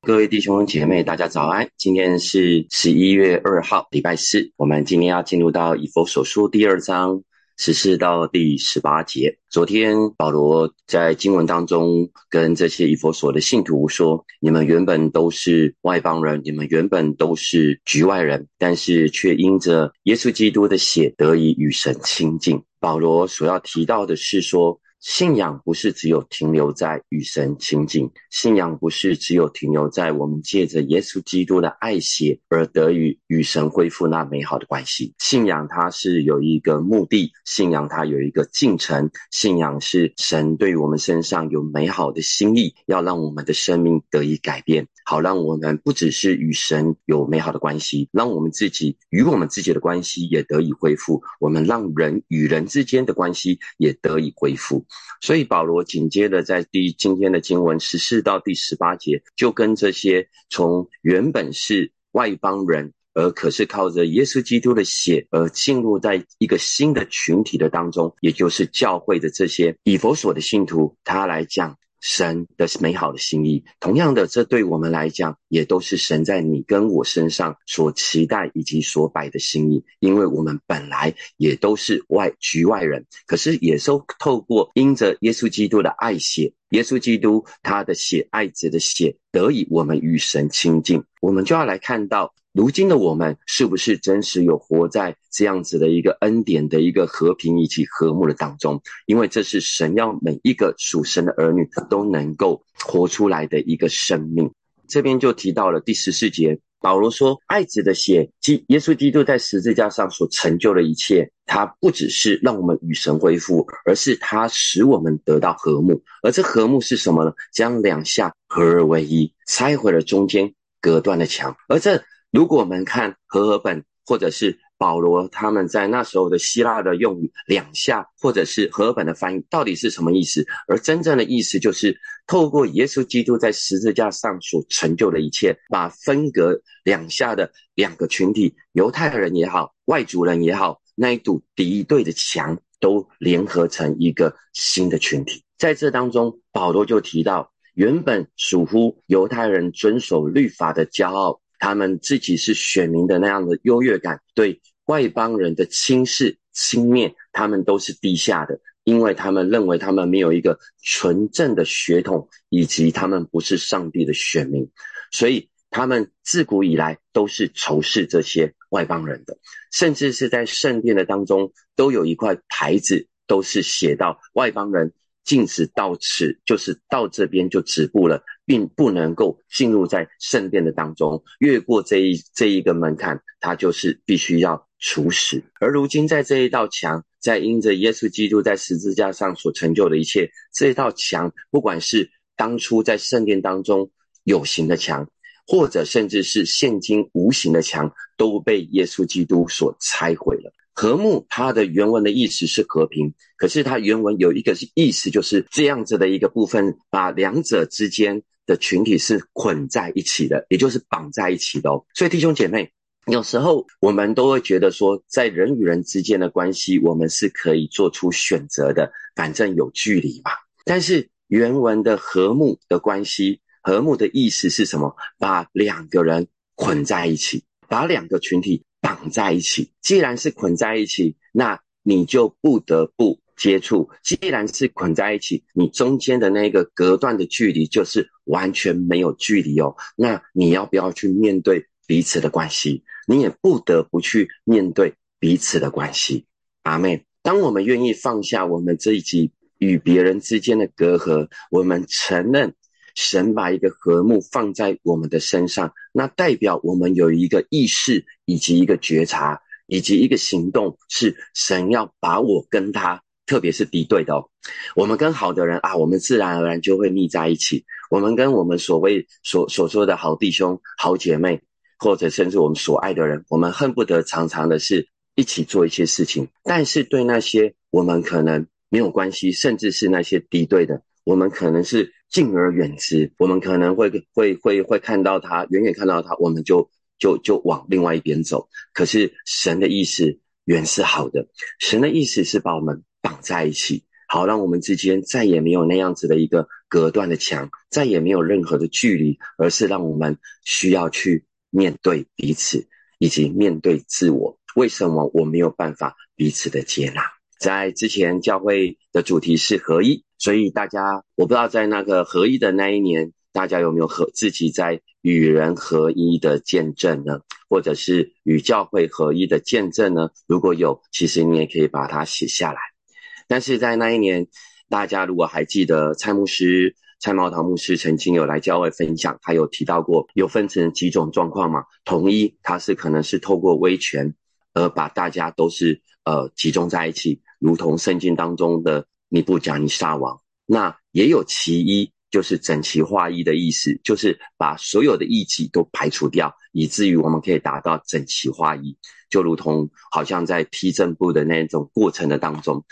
各位弟兄姐妹，大家早安！今天是十一月二号，礼拜四。我们今天要进入到以佛所书第二章十四到第十八节。昨天保罗在经文当中跟这些以佛所的信徒说：“你们原本都是外邦人，你们原本都是局外人，但是却因着耶稣基督的血得以与神亲近。”保罗所要提到的是说。信仰不是只有停留在与神亲近，信仰不是只有停留在我们借着耶稣基督的爱血而得以与神恢复那美好的关系。信仰它是有一个目的，信仰它有一个进程，信仰是神对我们身上有美好的心意，要让我们的生命得以改变，好让我们不只是与神有美好的关系，让我们自己与我们自己的关系也得以恢复，我们让人与人之间的关系也得以恢复。所以保罗紧接着在第今天的经文十四到第十八节，就跟这些从原本是外邦人，而可是靠着耶稣基督的血而进入在一个新的群体的当中，也就是教会的这些以佛所的信徒，他来讲。神的美好的心意，同样的，这对我们来讲，也都是神在你跟我身上所期待以及所摆的心意。因为我们本来也都是外局外人，可是也都透过因着耶稣基督的爱血，耶稣基督他的血爱子的血，得以我们与神亲近。我们就要来看到。如今的我们是不是真实有活在这样子的一个恩典的一个和平以及和睦的当中？因为这是神要每一个属神的儿女都能够活出来的一个生命。这边就提到了第十四节，保罗说：“爱子的血，即耶稣基督在十字架上所成就的一切，它不只是让我们与神恢复，而是它使我们得到和睦。而这和睦是什么呢？将两下合而为一，拆毁了中间隔断的墙。而这。”如果我们看和合本，或者是保罗他们在那时候的希腊的用语“两下”，或者是和合本的翻译，到底是什么意思？而真正的意思就是透过耶稣基督在十字架上所成就的一切，把分隔两下的两个群体——犹太人也好，外族人也好，那一堵敌对的墙，都联合成一个新的群体。在这当中，保罗就提到，原本属乎犹太人遵守律法的骄傲。他们自己是选民的那样的优越感，对外邦人的轻视、轻蔑，他们都是低下的，因为他们认为他们没有一个纯正的血统，以及他们不是上帝的选民，所以他们自古以来都是仇视这些外邦人的，甚至是在圣殿的当中都有一块牌子，都是写到外邦人。禁止到此，就是到这边就止步了，并不能够进入在圣殿的当中，越过这一这一个门槛，他就是必须要处死。而如今在这一道墙，在因着耶稣基督在十字架上所成就的一切，这一道墙，不管是当初在圣殿当中有形的墙，或者甚至是现今无形的墙，都被耶稣基督所拆毁了。和睦，它的原文的意思是和平，可是它原文有一个意思，就是这样子的一个部分，把两者之间的群体是捆在一起的，也就是绑在一起的。哦。所以弟兄姐妹，有时候我们都会觉得说，在人与人之间的关系，我们是可以做出选择的，反正有距离嘛。但是原文的和睦的关系，和睦的意思是什么？把两个人捆在一起，把两个群体。绑在一起，既然是捆在一起，那你就不得不接触。既然是捆在一起，你中间的那个隔断的距离就是完全没有距离哦。那你要不要去面对彼此的关系？你也不得不去面对彼此的关系。阿妹，当我们愿意放下我们这一集与别人之间的隔阂，我们承认。神把一个和睦放在我们的身上，那代表我们有一个意识，以及一个觉察，以及一个行动，是神要把我跟他，特别是敌对的哦。我们跟好的人啊，我们自然而然就会腻在一起。我们跟我们所谓所所说的好弟兄、好姐妹，或者甚至我们所爱的人，我们恨不得常常的是一起做一些事情。但是对那些我们可能没有关系，甚至是那些敌对的。我们可能是敬而远之，我们可能会会会会看到他，远远看到他，我们就就就往另外一边走。可是神的意思原是好的，神的意思是把我们绑在一起，好让我们之间再也没有那样子的一个隔断的墙，再也没有任何的距离，而是让我们需要去面对彼此，以及面对自我。为什么我没有办法彼此的接纳？在之前教会的主题是合一，所以大家我不知道在那个合一的那一年，大家有没有和自己在与人合一的见证呢？或者是与教会合一的见证呢？如果有，其实你也可以把它写下来。但是在那一年，大家如果还记得蔡牧师、蔡茂堂牧师曾经有来教会分享，他有提到过，有分成几种状况嘛？统一，他是可能是透过威权而把大家都是呃集中在一起。如同圣经当中的尼布甲尼撒王，那也有其一，就是整齐划一的意思，就是把所有的异己都排除掉，以至于我们可以达到整齐划一。就如同好像在踢正步的那种过程的当中，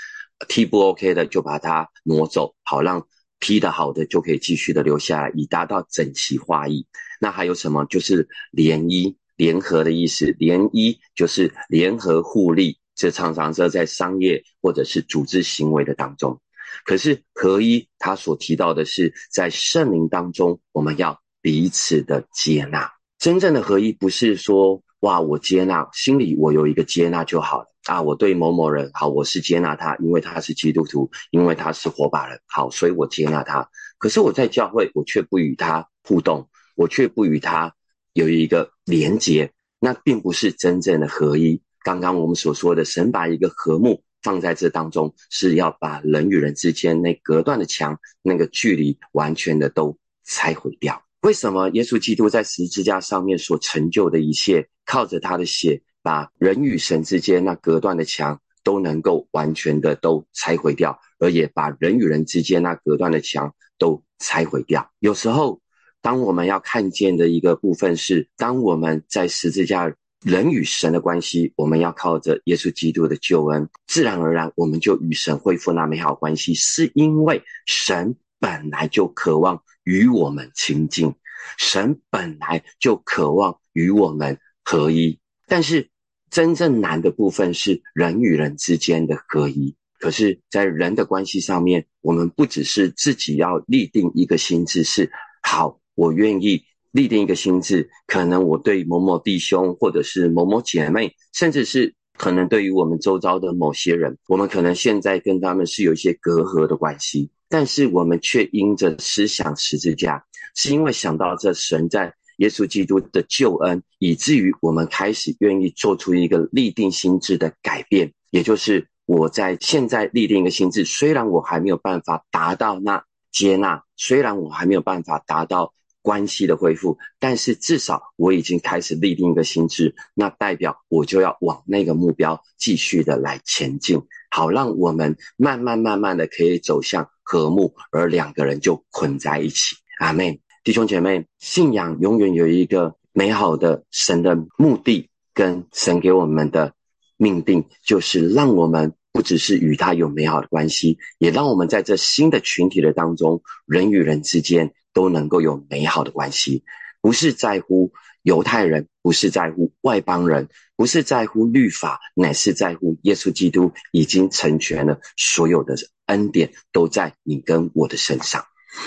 踢不 OK 的就把它挪走，好让踢得好的就可以继续的留下来，以达到整齐划一。那还有什么？就是联姻、联合的意思，联姻就是联合互利。这常常是在商业或者是组织行为的当中，可是合一，他所提到的是在圣灵当中，我们要彼此的接纳。真正的合一不是说哇，我接纳，心里我有一个接纳就好了啊。我对某某人好，我是接纳他，因为他是基督徒，因为他是火把人，好，所以我接纳他。可是我在教会，我却不与他互动，我却不与他有一个连结，那并不是真正的合一。刚刚我们所说的，神把一个和睦放在这当中，是要把人与人之间那隔断的墙、那个距离完全的都拆毁掉。为什么耶稣基督在十字架上面所成就的一切，靠着他的血，把人与神之间那隔断的墙都能够完全的都拆毁掉，而也把人与人之间那隔断的墙都拆毁掉？有时候，当我们要看见的一个部分是，当我们在十字架。人与神的关系，我们要靠着耶稣基督的救恩，自然而然我们就与神恢复那美好关系，是因为神本来就渴望与我们亲近，神本来就渴望与我们合一。但是真正难的部分是人与人之间的合一。可是，在人的关系上面，我们不只是自己要立定一个心志，是好，我愿意。立定一个心智，可能我对某某弟兄，或者是某某姐妹，甚至是可能对于我们周遭的某些人，我们可能现在跟他们是有一些隔阂的关系，但是我们却因着思想十字架，是因为想到这神在耶稣基督的救恩，以至于我们开始愿意做出一个立定心智的改变，也就是我在现在立定一个心智，虽然我还没有办法达到那接纳，虽然我还没有办法达到。关系的恢复，但是至少我已经开始立定一个心智，那代表我就要往那个目标继续的来前进，好让我们慢慢慢慢的可以走向和睦，而两个人就捆在一起。阿妹，弟兄姐妹，信仰永远有一个美好的神的目的，跟神给我们的命定，就是让我们不只是与他有美好的关系，也让我们在这新的群体的当中，人与人之间。都能够有美好的关系，不是在乎犹太人，不是在乎外邦人，不是在乎律法，乃是在乎耶稣基督已经成全了所有的恩典，都在你跟我的身上。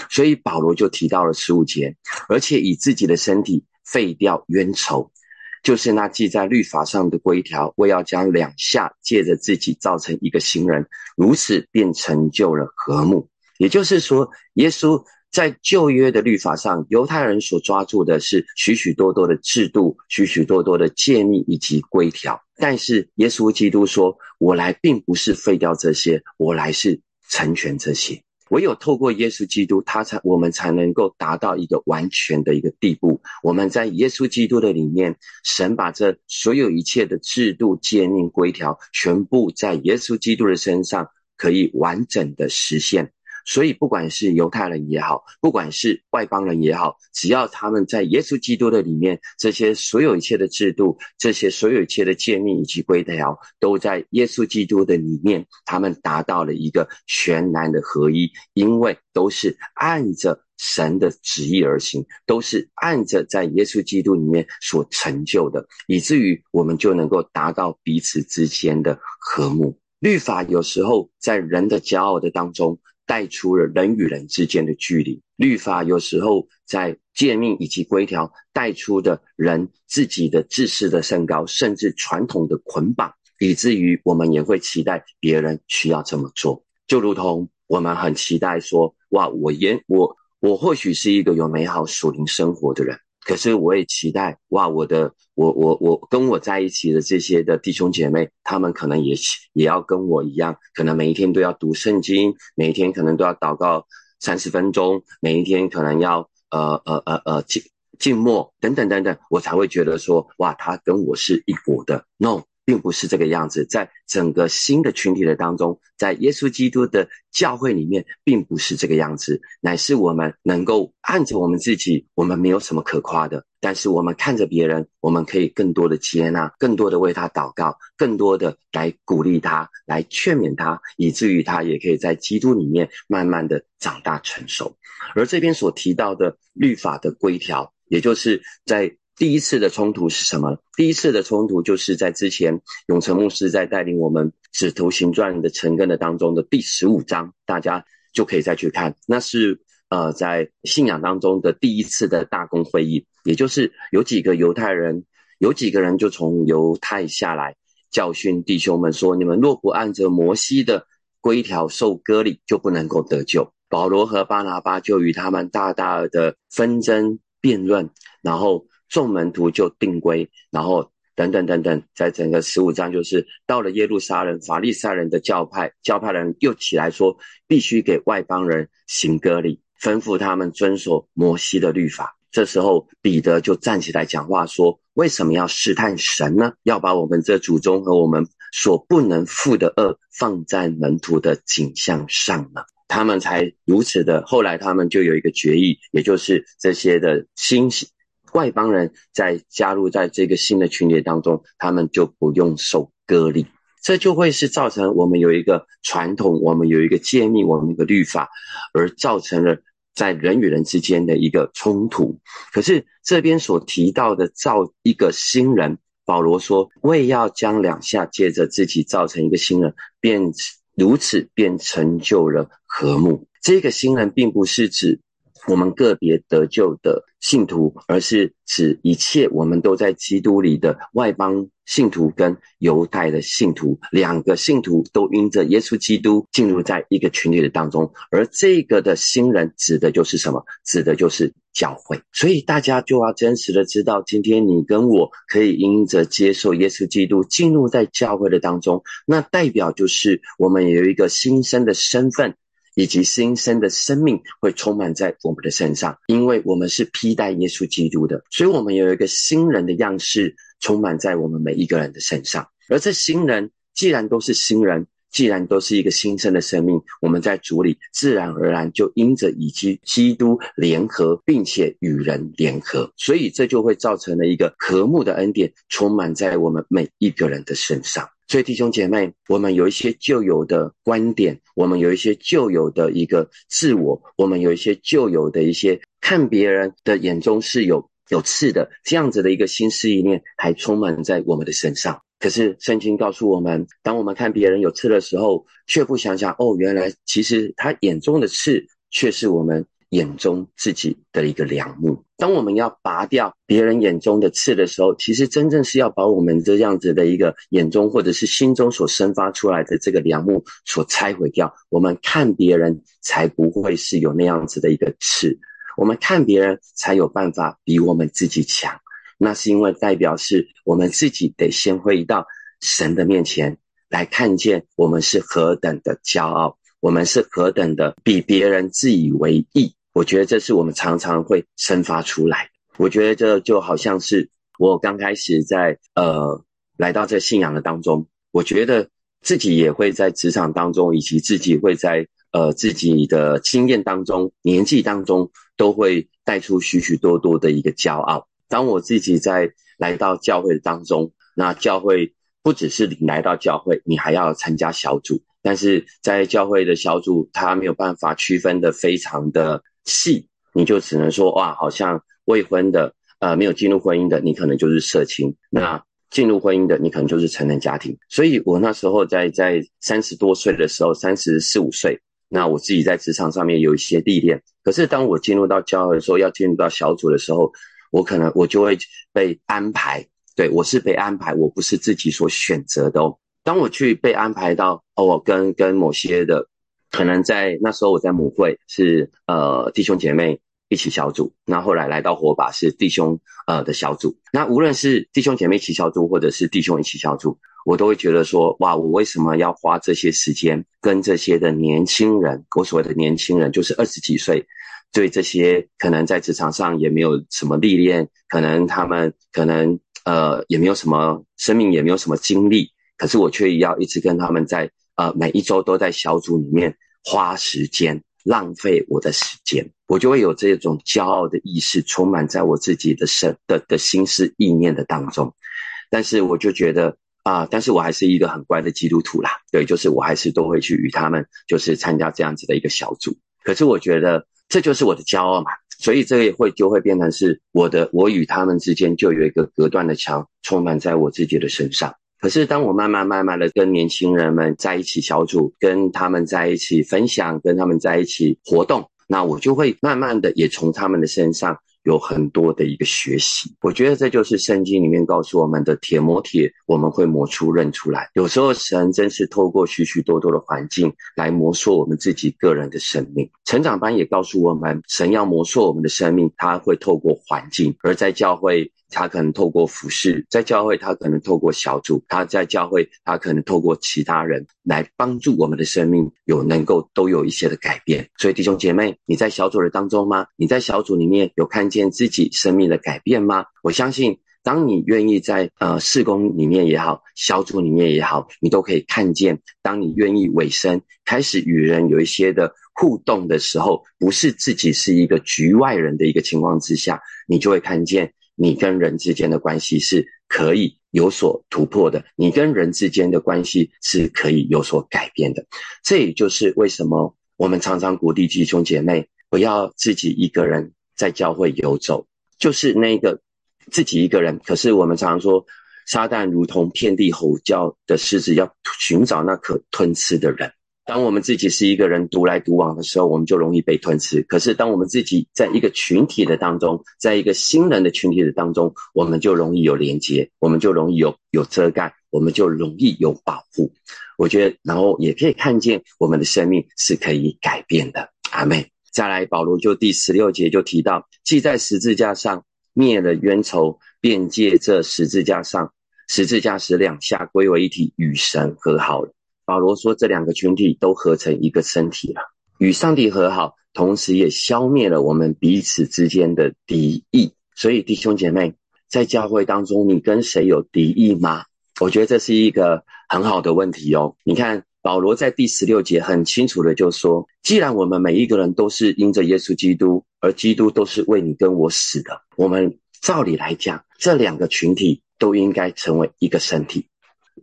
所以保罗就提到了十五节，而且以自己的身体废掉冤仇，就是那记在律法上的规条，为要将两下借着自己造成一个新人，如此便成就了和睦。也就是说，耶稣。在旧约的律法上，犹太人所抓住的是许许多多的制度、许许多多的诫命以及规条。但是耶稣基督说：“我来并不是废掉这些，我来是成全这些。唯有透过耶稣基督，他才我们才能够达到一个完全的一个地步。我们在耶稣基督的里面，神把这所有一切的制度、诫命、规条，全部在耶稣基督的身上可以完整的实现。”所以，不管是犹太人也好，不管是外邦人也好，只要他们在耶稣基督的里面，这些所有一切的制度，这些所有一切的诫命以及规条，都在耶稣基督的里面，他们达到了一个全然的合一，因为都是按着神的旨意而行，都是按着在耶稣基督里面所成就的，以至于我们就能够达到彼此之间的和睦。律法有时候在人的骄傲的当中。带出了人与人之间的距离。律法有时候在诫命以及规条带出的人自己的自私的身高，甚至传统的捆绑，以至于我们也会期待别人需要这么做。就如同我们很期待说：“哇，我也我我或许是一个有美好属灵生活的人。”可是我也期待哇，我的我我我跟我在一起的这些的弟兄姐妹，他们可能也也要跟我一样，可能每一天都要读圣经，每一天可能都要祷告三十分钟，每一天可能要呃呃呃呃静静默等等等等，我才会觉得说哇，他跟我是一国的。No。并不是这个样子，在整个新的群体的当中，在耶稣基督的教会里面，并不是这个样子，乃是我们能够按着我们自己，我们没有什么可夸的，但是我们看着别人，我们可以更多的接纳，更多的为他祷告，更多的来鼓励他，来劝勉他，以至于他也可以在基督里面慢慢的长大成熟。而这边所提到的律法的规条，也就是在。第一次的冲突是什么？第一次的冲突就是在之前永成牧师在带领我们《使徒行传》的成根的当中的第十五章，大家就可以再去看。那是呃，在信仰当中的第一次的大公会议，也就是有几个犹太人，有几个人就从犹太下来教训弟兄们说：你们若不按着摩西的规条受割礼，就不能够得救。保罗和巴拿巴就与他们大大的纷争辩论，然后。众门徒就定规，然后等等等等，在整个十五章就是到了耶路撒冷，法利赛人的教派教派人又起来说，必须给外邦人行割礼，吩咐他们遵守摩西的律法。这时候彼得就站起来讲话说：“为什么要试探神呢？要把我们这祖宗和我们所不能负的恶放在门徒的景象上呢？”他们才如此的。后来他们就有一个决议，也就是这些的新。外邦人在加入在这个新的群体当中，他们就不用受隔离，这就会是造成我们有一个传统，我们有一个诫命，我们一个律法，而造成了在人与人之间的一个冲突。可是这边所提到的造一个新人，保罗说为要将两下借着自己造成一个新人，便如此便成就了和睦。这个新人并不是指。我们个别得救的信徒，而是指一切我们都在基督里的外邦信徒跟犹太的信徒，两个信徒都因着耶稣基督进入在一个群体的当中，而这个的新人指的就是什么？指的就是教会。所以大家就要真实的知道，今天你跟我可以因着接受耶稣基督进入在教会的当中，那代表就是我们有一个新生的身份。以及新生的生命会充满在我们的身上，因为我们是披戴耶稣基督的，所以我们有一个新人的样式充满在我们每一个人的身上。而这新人既然都是新人，既然都是一个新生的生命，我们在主里自然而然就因着以及基督联合，并且与人联合，所以这就会造成了一个和睦的恩典充满在我们每一个人的身上。所以弟兄姐妹，我们有一些旧有的观点，我们有一些旧有的一个自我，我们有一些旧有的一些看别人的眼中是有有刺的这样子的一个心思意念，还充满在我们的身上。可是圣经告诉我们，当我们看别人有刺的时候，却不想想哦，原来其实他眼中的刺却是我们。眼中自己的一个良木。当我们要拔掉别人眼中的刺的时候，其实真正是要把我们这样子的一个眼中或者是心中所生发出来的这个良木所拆毁掉。我们看别人才不会是有那样子的一个刺，我们看别人才有办法比我们自己强。那是因为代表是我们自己得先回到神的面前来看见我们是何等的骄傲，我们是何等的比别人自以为意。我觉得这是我们常常会生发出来。我觉得这就好像是我刚开始在呃来到这信仰的当中，我觉得自己也会在职场当中，以及自己会在呃自己的经验当中、年纪当中，都会带出许许多多的一个骄傲。当我自己在来到教会当中，那教会不只是你来到教会，你还要参加小组，但是在教会的小组，他没有办法区分的非常的。细，你就只能说哇，好像未婚的，呃，没有进入婚姻的，你可能就是社青；那进入婚姻的，你可能就是成人家庭。所以我那时候在在三十多岁的时候，三十四五岁，那我自己在职场上面有一些历练，可是当我进入到教会的时候，要进入到小组的时候，我可能我就会被安排。对我是被安排，我不是自己所选择的哦。当我去被安排到哦，跟跟某些的，可能在那时候我在母会是呃弟兄姐妹一起小组，那后来来到火把是弟兄呃的小组。那无论是弟兄姐妹一起小组，或者是弟兄一起小组。我都会觉得说，哇，我为什么要花这些时间跟这些的年轻人？我所谓的年轻人，就是二十几岁，对这些可能在职场上也没有什么历练，可能他们可能呃也没有什么生命，也没有什么经历，可是我却要一直跟他们在呃每一周都在小组里面花时间，浪费我的时间，我就会有这种骄傲的意识充满在我自己的身的的心思意念的当中，但是我就觉得。啊！但是我还是一个很乖的基督徒啦，对，就是我还是都会去与他们，就是参加这样子的一个小组。可是我觉得这就是我的骄傲嘛，所以这个会就会变成是我的，我与他们之间就有一个隔断的墙，充满在我自己的身上。可是当我慢慢慢慢的跟年轻人们在一起小组，跟他们在一起分享，跟他们在一起活动，那我就会慢慢的也从他们的身上。有很多的一个学习，我觉得这就是圣经里面告诉我们的铁磨铁，我们会磨出刃出来。有时候神真是透过许许多多的环境来磨塑我们自己个人的生命。成长班也告诉我们，神要磨塑我们的生命，他会透过环境，而在教会。他可能透过服饰，在教会；他可能透过小组；他在教会；他可能透过其他人来帮助我们的生命有能够都有一些的改变。所以弟兄姐妹，你在小组的当中吗？你在小组里面有看见自己生命的改变吗？我相信，当你愿意在呃事工里面也好，小组里面也好，你都可以看见，当你愿意委身，开始与人有一些的互动的时候，不是自己是一个局外人的一个情况之下，你就会看见。你跟人之间的关系是可以有所突破的，你跟人之间的关系是可以有所改变的。这也就是为什么我们常常鼓励弟兄姐妹不要自己一个人在教会游走，就是那个自己一个人。可是我们常常说，撒旦如同遍地吼叫的狮子，要寻找那可吞吃的人。当我们自己是一个人独来独往的时候，我们就容易被吞吃。可是，当我们自己在一个群体的当中，在一个新人的群体的当中，我们就容易有连接，我们就容易有有遮盖，我们就容易有保护。我觉得，然后也可以看见我们的生命是可以改变的。阿妹，再来，保罗就第十六节就提到，既在十字架上灭了冤仇，便借这十字架上十字架使两下归为一体，与神和好了。保罗说：“这两个群体都合成一个身体了，与上帝和好，同时也消灭了我们彼此之间的敌意。所以，弟兄姐妹，在教会当中，你跟谁有敌意吗？我觉得这是一个很好的问题哦。你看，保罗在第十六节很清楚的就说：既然我们每一个人都是因着耶稣基督，而基督都是为你跟我死的，我们照理来讲，这两个群体都应该成为一个身体，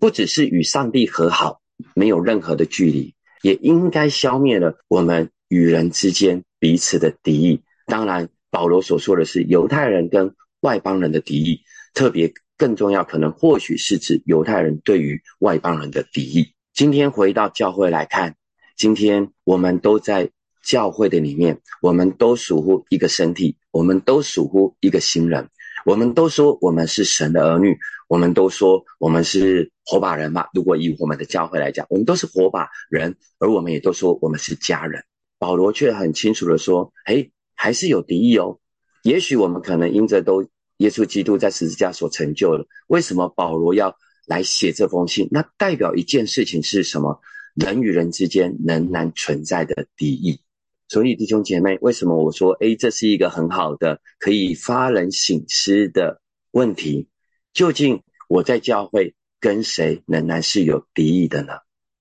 不只是与上帝和好。”没有任何的距离，也应该消灭了我们与人之间彼此的敌意。当然，保罗所说的是犹太人跟外邦人的敌意，特别更重要，可能或许是指犹太人对于外邦人的敌意。今天回到教会来看，今天我们都在教会的里面，我们都属乎一个身体，我们都属乎一个新人，我们都说我们是神的儿女。我们都说我们是火把人嘛。如果以我们的教会来讲，我们都是火把人，而我们也都说我们是家人。保罗却很清楚的说：“嘿，还是有敌意哦。也许我们可能因着都耶稣基督在十字架所成就了。为什么保罗要来写这封信？那代表一件事情是什么？人与人之间仍然存在的敌意。所以弟兄姐妹，为什么我说，哎，这是一个很好的可以发人省思的问题？”究竟我在教会跟谁仍然是有敌意的呢？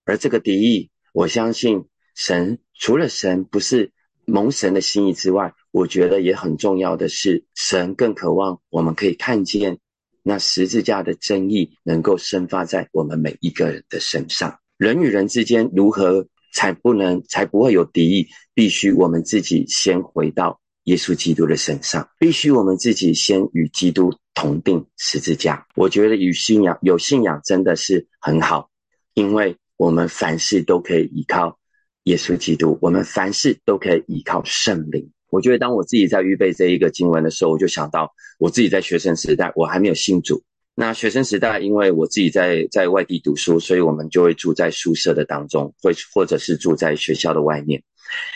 而这个敌意，我相信神除了神不是蒙神的心意之外，我觉得也很重要的是，神更渴望我们可以看见那十字架的真意能够生发在我们每一个人的身上。人与人之间如何才不能才不会有敌意？必须我们自己先回到耶稣基督的身上，必须我们自己先与基督。同定十字架，我觉得与信仰有信仰真的是很好，因为我们凡事都可以依靠耶稣基督，我们凡事都可以依靠圣灵。我觉得当我自己在预备这一个经文的时候，我就想到我自己在学生时代，我还没有信主。那学生时代，因为我自己在在外地读书，所以我们就会住在宿舍的当中，会或者是住在学校的外面。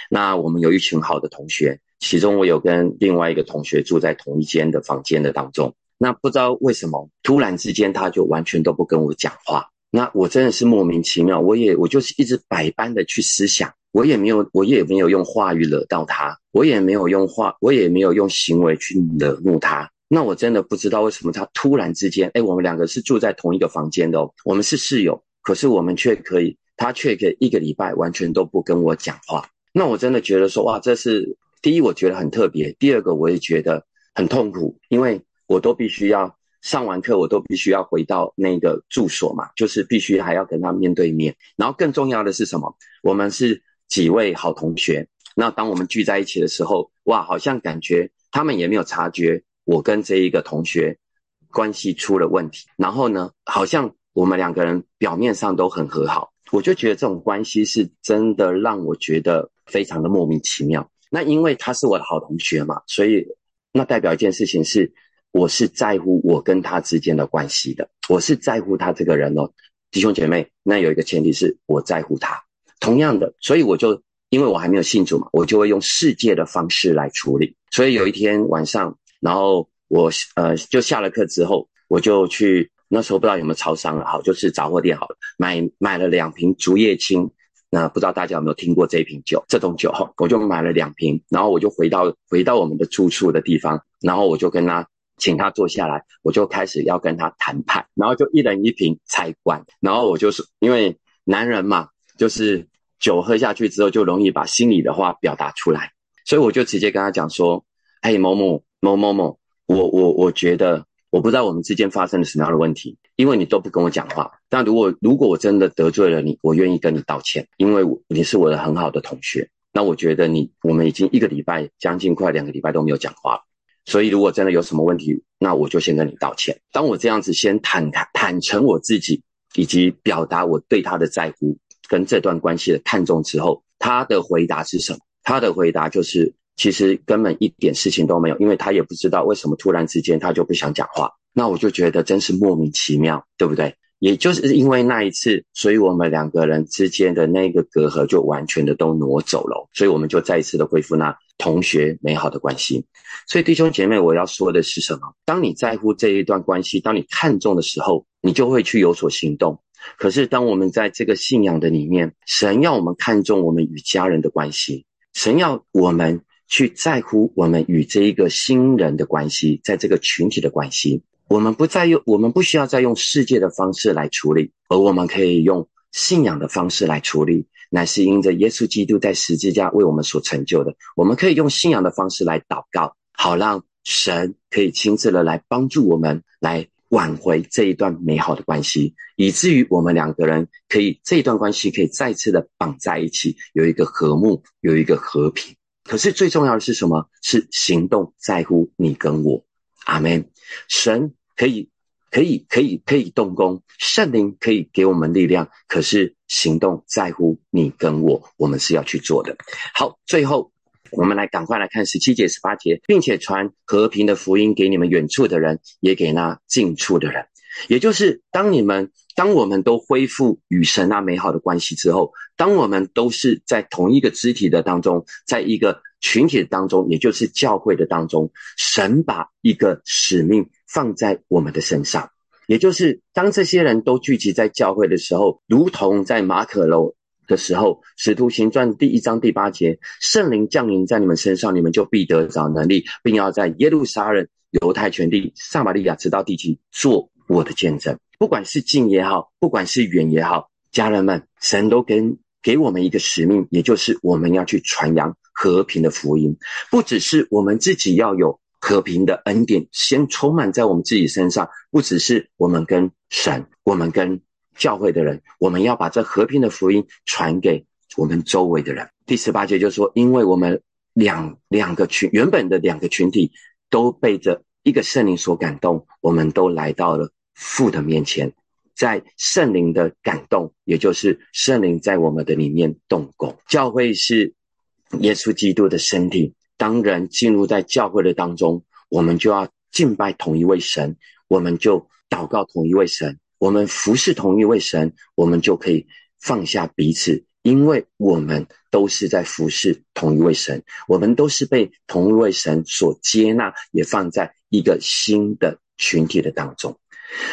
那我们有一群好的同学，其中我有跟另外一个同学住在同一间的房间的当中。那不知道为什么，突然之间他就完全都不跟我讲话。那我真的是莫名其妙，我也我就是一直百般的去思想，我也没有我也没有用话语惹到他，我也没有用话，我也没有用行为去惹怒他。那我真的不知道为什么他突然之间，哎，我们两个是住在同一个房间的哦，我们是室友，可是我们却可以，他却可以一个礼拜完全都不跟我讲话。那我真的觉得说，哇，这是第一，我觉得很特别；第二个，我也觉得很痛苦，因为我都必须要上完课，我都必须要回到那个住所嘛，就是必须还要跟他面对面。然后更重要的是什么？我们是几位好同学，那当我们聚在一起的时候，哇，好像感觉他们也没有察觉。我跟这一个同学关系出了问题，然后呢，好像我们两个人表面上都很和好，我就觉得这种关系是真的让我觉得非常的莫名其妙。那因为他是我的好同学嘛，所以那代表一件事情是，我是在乎我跟他之间的关系的，我是在乎他这个人哦，弟兄姐妹。那有一个前提是我在乎他，同样的，所以我就因为我还没有信主嘛，我就会用世界的方式来处理。所以有一天晚上。然后我呃就下了课之后，我就去那时候不知道有没有超商了，好就是杂货店好了，买买了两瓶竹叶青，那不知道大家有没有听过这一瓶酒？这种酒我就买了两瓶，然后我就回到回到我们的住处的地方，然后我就跟他请他坐下来，我就开始要跟他谈判，然后就一人一瓶才管，然后我就是因为男人嘛，就是酒喝下去之后就容易把心里的话表达出来，所以我就直接跟他讲说，哎某某。某某某，我我我觉得我不知道我们之间发生了什么样的问题，因为你都不跟我讲话。但如果如果我真的得罪了你，我愿意跟你道歉，因为你是我的很好的同学。那我觉得你我们已经一个礼拜，将近快两个礼拜都没有讲话了，所以如果真的有什么问题，那我就先跟你道歉。当我这样子先坦坦坦诚我自己，以及表达我对他的在乎跟这段关系的看重之后，他的回答是什么？他的回答就是。其实根本一点事情都没有，因为他也不知道为什么突然之间他就不想讲话。那我就觉得真是莫名其妙，对不对？也就是因为那一次，所以我们两个人之间的那个隔阂就完全的都挪走了，所以我们就再一次的恢复那同学美好的关系。所以弟兄姐妹，我要说的是什么？当你在乎这一段关系，当你看重的时候，你就会去有所行动。可是当我们在这个信仰的里面，神要我们看重我们与家人的关系，神要我们。去在乎我们与这一个新人的关系，在这个群体的关系，我们不再用，我们不需要再用世界的方式来处理，而我们可以用信仰的方式来处理，乃是因着耶稣基督在十字架为我们所成就的。我们可以用信仰的方式来祷告，好让神可以亲自的来帮助我们，来挽回这一段美好的关系，以至于我们两个人可以这一段关系可以再次的绑在一起，有一个和睦，有一个和平。可是最重要的是什么？是行动在乎你跟我，阿门。神可以，可以，可以，可以动工，圣灵可以给我们力量。可是行动在乎你跟我，我们是要去做的。好，最后我们来赶快来看十七节、十八节，并且传和平的福音给你们远处的人，也给那近处的人。也就是当你们。当我们都恢复与神那美好的关系之后，当我们都是在同一个肢体的当中，在一个群体的当中，也就是教会的当中，神把一个使命放在我们的身上，也就是当这些人都聚集在教会的时候，如同在马可楼的时候，使徒行传第一章第八节，圣灵降临在你们身上，你们就必得着能力，并要在耶路撒冷、犹太全地、撒玛利亚直到地极做我的见证。不管是近也好，不管是远也好，家人们，神都给给我们一个使命，也就是我们要去传扬和平的福音。不只是我们自己要有和平的恩典，先充满在我们自己身上；不只是我们跟神，我们跟教会的人，我们要把这和平的福音传给我们周围的人。第十八节就说，因为我们两两个群原本的两个群体都被这一个圣灵所感动，我们都来到了。父的面前，在圣灵的感动，也就是圣灵在我们的里面动工。教会是耶稣基督的身体。当人进入在教会的当中，我们就要敬拜同一位神，我们就祷告同一位神，我们服侍同一位神，我们就可以放下彼此，因为我们都是在服侍同一位神，我们都是被同一位神所接纳，也放在一个新的群体的当中。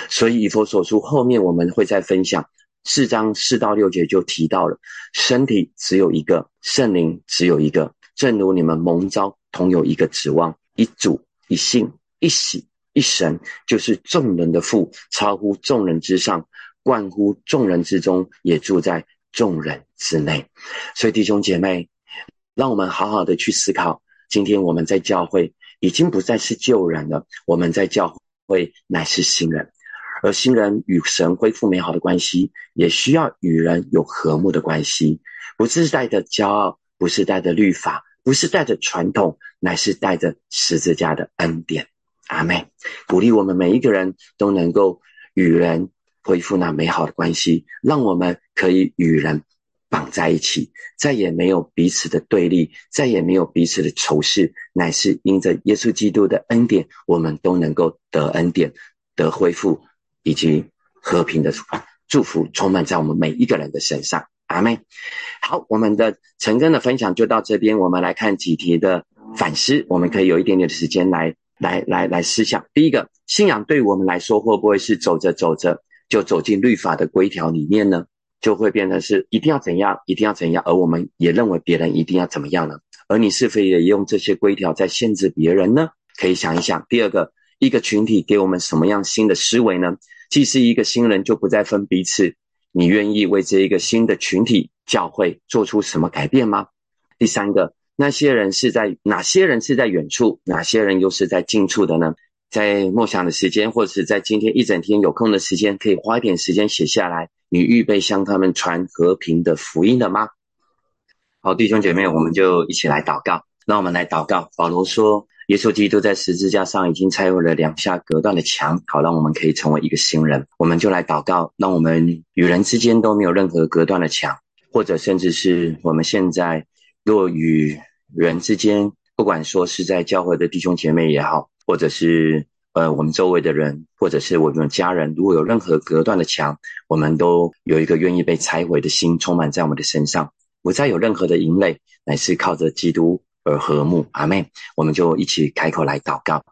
所以以佛所书后面我们会再分享四章四到六节就提到了身体只有一个，圣灵只有一个，正如你们蒙召同有一个指望，一主一信一喜一神，就是众人的父，超乎众人之上，冠乎众人之中，也住在众人之内。所以弟兄姐妹，让我们好好的去思考，今天我们在教会已经不再是旧人了，我们在教。会乃是新人，而新人与神恢复美好的关系，也需要与人有和睦的关系。不是带着骄傲，不是带着律法，不是带着传统，乃是带着十字架的恩典。阿妹，鼓励我们每一个人都能够与人恢复那美好的关系，让我们可以与人。绑在一起，再也没有彼此的对立，再也没有彼此的仇视，乃是因着耶稣基督的恩典，我们都能够得恩典、得恢复以及和平的祝福，充满在我们每一个人的身上。阿妹，好，我们的陈根的分享就到这边，我们来看几题的反思，我们可以有一点点的时间来来来来思想。第一个，信仰对我们来说，会不会是走着走着就走进律法的规条里面呢？就会变成是一定要怎样，一定要怎样，而我们也认为别人一定要怎么样呢？而你是否也用这些规条在限制别人呢？可以想一想。第二个，一个群体给我们什么样新的思维呢？既是一个新人，就不再分彼此。你愿意为这一个新的群体教会做出什么改变吗？第三个，那些人是在哪些人是在远处，哪些人又是在近处的呢？在默想的时间，或者是在今天一整天有空的时间，可以花一点时间写下来。你预备向他们传和平的福音了吗？好，弟兄姐妹，我们就一起来祷告。那我们来祷告。保罗说：“耶稣基督在十字架上已经拆毁了两下隔断的墙，好让我们可以成为一个新人。”我们就来祷告，让我们与人之间都没有任何隔断的墙，或者甚至是我们现在若与人之间，不管说是在教会的弟兄姐妹也好。或者是呃，我们周围的人，或者是我们家人，如果有任何隔断的墙，我们都有一个愿意被拆毁的心，充满在我们的身上，不再有任何的淫累，乃是靠着基督而和睦。阿妹，我们就一起开口来祷告。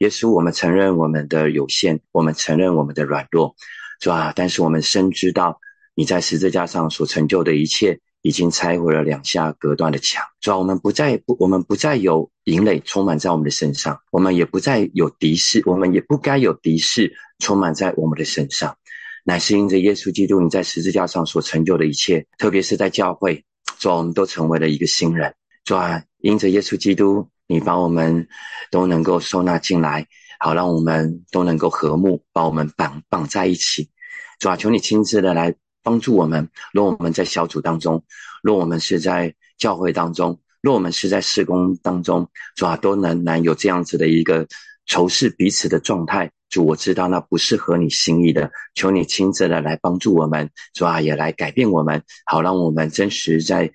耶稣，我们承认我们的有限，我们承认我们的软弱，是吧？但是我们深知道你在十字架上所成就的一切。已经拆毁了两下隔断的墙，主要我们不再不，我们不再有营垒充满在我们的身上，我们也不再有敌视，我们也不该有敌视充满在我们的身上，乃是因着耶稣基督你在十字架上所成就的一切，特别是在教会，主我们都成为了一个新人，主啊，因着耶稣基督，你把我们都能够收纳进来，好让我们都能够和睦，把我们绑绑在一起，主啊，求你亲自的来。帮助我们，若我们在小组当中，若我们是在教会当中，若我们是在施工当中，主啊，都能能有这样子的一个仇视彼此的状态。主，我知道那不是合你心意的，求你亲自的来帮助我们，主啊，也来改变我们，好让我们真实在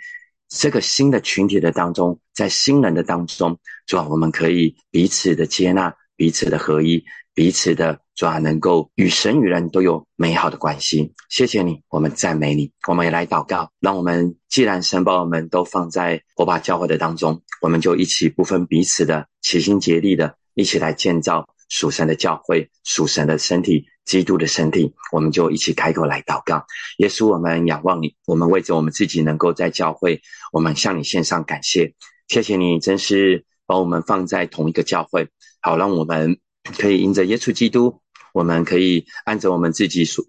这个新的群体的当中，在新人的当中，主啊，我们可以彼此的接纳，彼此的合一。彼此的主啊，能够与神与人都有美好的关系。谢谢你，我们赞美你。我们也来祷告，让我们既然神把我们都放在火把教会的当中，我们就一起不分彼此的齐心竭力的，一起来建造属神的教会、属神的身体、基督的身体。我们就一起开口来祷告。耶稣，我们仰望你，我们为着我们自己能够在教会，我们向你献上感谢。谢谢你，真是把我们放在同一个教会，好让我们。可以因着耶稣基督，我们可以按着我们自己所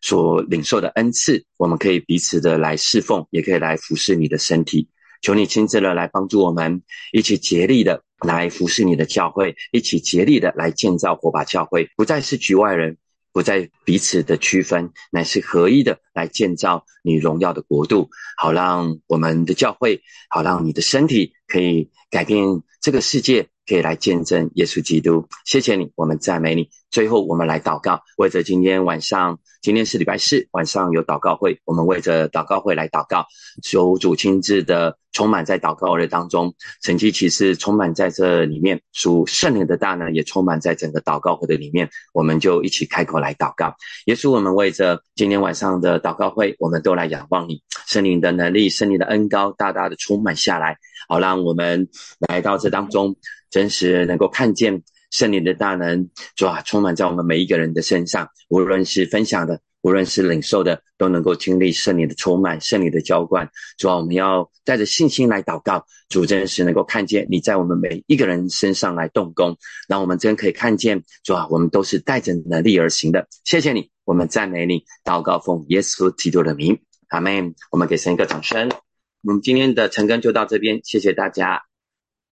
所领受的恩赐，我们可以彼此的来侍奉，也可以来服侍你的身体。求你亲自的来帮助我们，一起竭力的来服侍你的教会，一起竭力的来建造火把教会，不再是局外人，不再彼此的区分，乃是合一的来建造你荣耀的国度，好让我们的教会，好让你的身体可以改变这个世界。可以来见证耶稣基督，谢谢你，我们赞美你。最后，我们来祷告，为着今天晚上，今天是礼拜四晚上有祷告会，我们为着祷告会来祷告，求主亲自的充满在祷告会当中，神迹奇事充满在这里面，属圣灵的大能也充满在整个祷告会的里面，我们就一起开口来祷告。耶稣，我们为着今天晚上的祷告会，我们都来仰望你，圣灵的能力，圣灵的恩高，大大的充满下来，好让我们来到这当中。真实能够看见圣灵的大能，主啊，充满在我们每一个人的身上。无论是分享的，无论是领受的，都能够经历圣灵的充满、圣灵的浇灌。主啊，我们要带着信心来祷告，主真实能够看见你在我们每一个人身上来动工，让我们真可以看见，主啊，我们都是带着能力而行的。谢谢你，我们赞美你，祷告奉耶稣基督的名，阿门。我们给神一个掌声。我们今天的陈更就到这边，谢谢大家。